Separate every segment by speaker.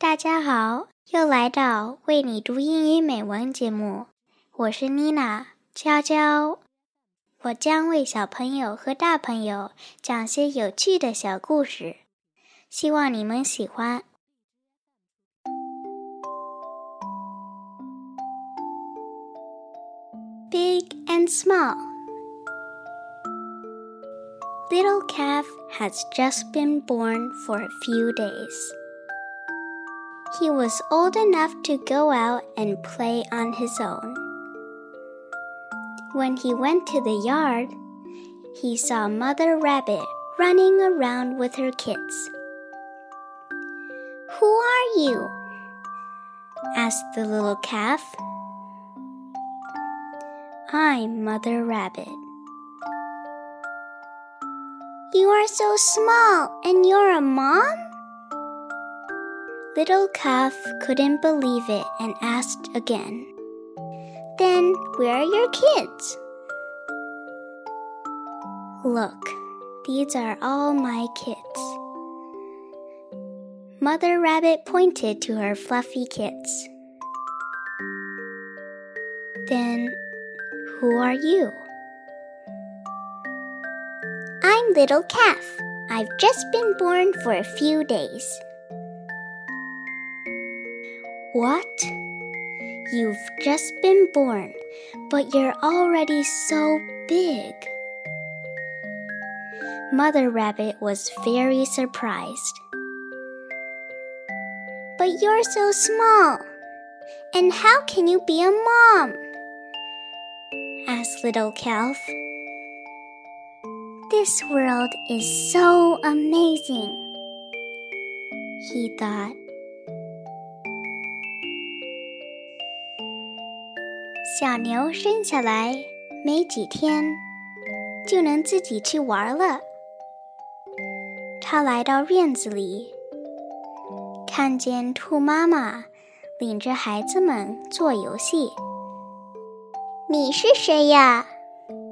Speaker 1: 大家好，又来到为你读英语美文节目，我是妮娜娇娇。我将为小朋友和大朋友讲些有趣的小故事，希望你们喜欢。Big and small. Little calf has just been born for a few days. He was old enough to go out and play on his own. When he went to the yard, he saw Mother Rabbit running around with her kids. Who are you? asked the little calf. I'm Mother Rabbit. You are so small, and you're a mom? Little Calf couldn't believe it and asked again. Then where are your kids? Look, these are all my kids. Mother Rabbit pointed to her fluffy kids. Then who are you? I'm Little Calf. I've just been born for a few days. What? You've just been born, but you're already so big. Mother Rabbit was very surprised. But you're so small. And how can you be a mom? asked Little Calf. This world is so amazing, he thought. 小牛生下来没几天，就能自己去玩了。它来到院子里，看见兔妈妈领着孩子们做游戏。你是谁呀？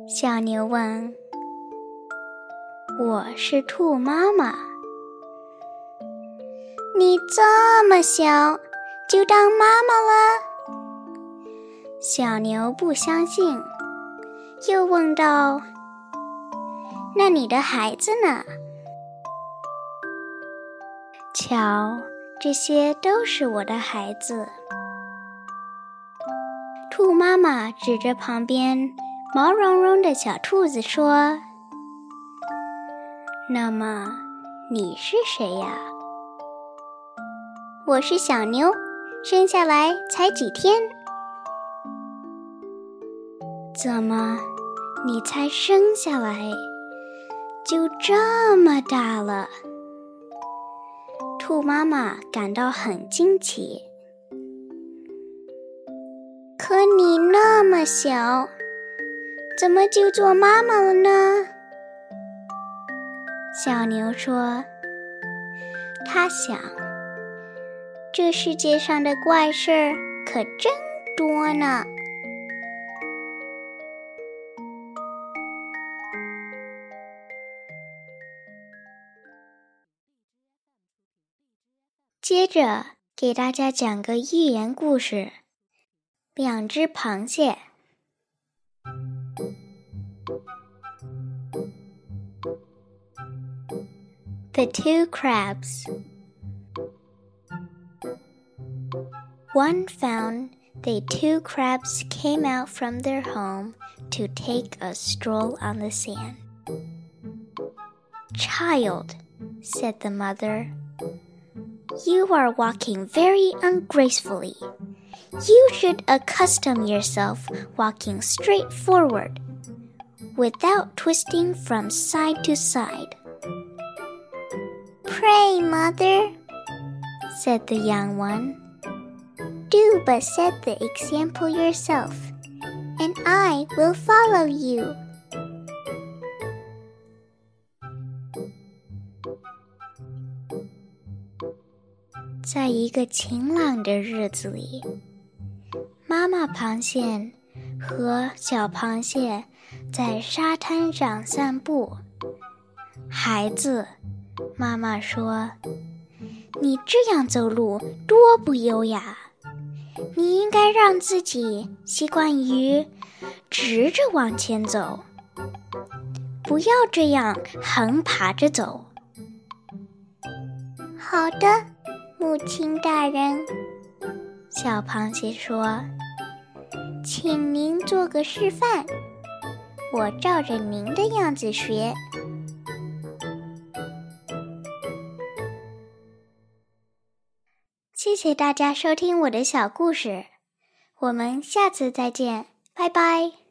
Speaker 1: 小牛问。我是兔妈妈。你这么小就当妈妈了？小牛不相信，又问道：“那你的孩子呢？”瞧，这些都是我的孩子。兔妈妈指着旁边毛茸茸的小兔子说。那么你是谁呀？我是小牛，生下来才几天。怎么，你才生下来就这么大了？兔妈妈感到很惊奇。可你那么小，怎么就做妈妈了呢？小牛说：“他想，这世界上的怪事儿可真多呢。”接着给大家讲个寓言故事：两只螃蟹。The two crabs. One found the two crabs came out from their home to take a stroll on the sand. Child, said the mother, you are walking very ungracefully. You should accustom yourself walking straight forward, without twisting from side to side. Pray, mother, said the young one. Do but set the example yourself, and I will follow you. 在一个晴朗的日子里，妈妈螃蟹和小螃蟹在沙滩上散步。孩子妈妈说：“你这样走路多不优雅。你应该让自己习惯于直着往前走，不要这样横爬着走。
Speaker 2: 好的，母亲大人。
Speaker 1: 小螃蟹说：“
Speaker 2: 请您做个示范，我照着您的样子学。”
Speaker 1: 谢谢大家收听我的小故事，我们下次再见，拜拜。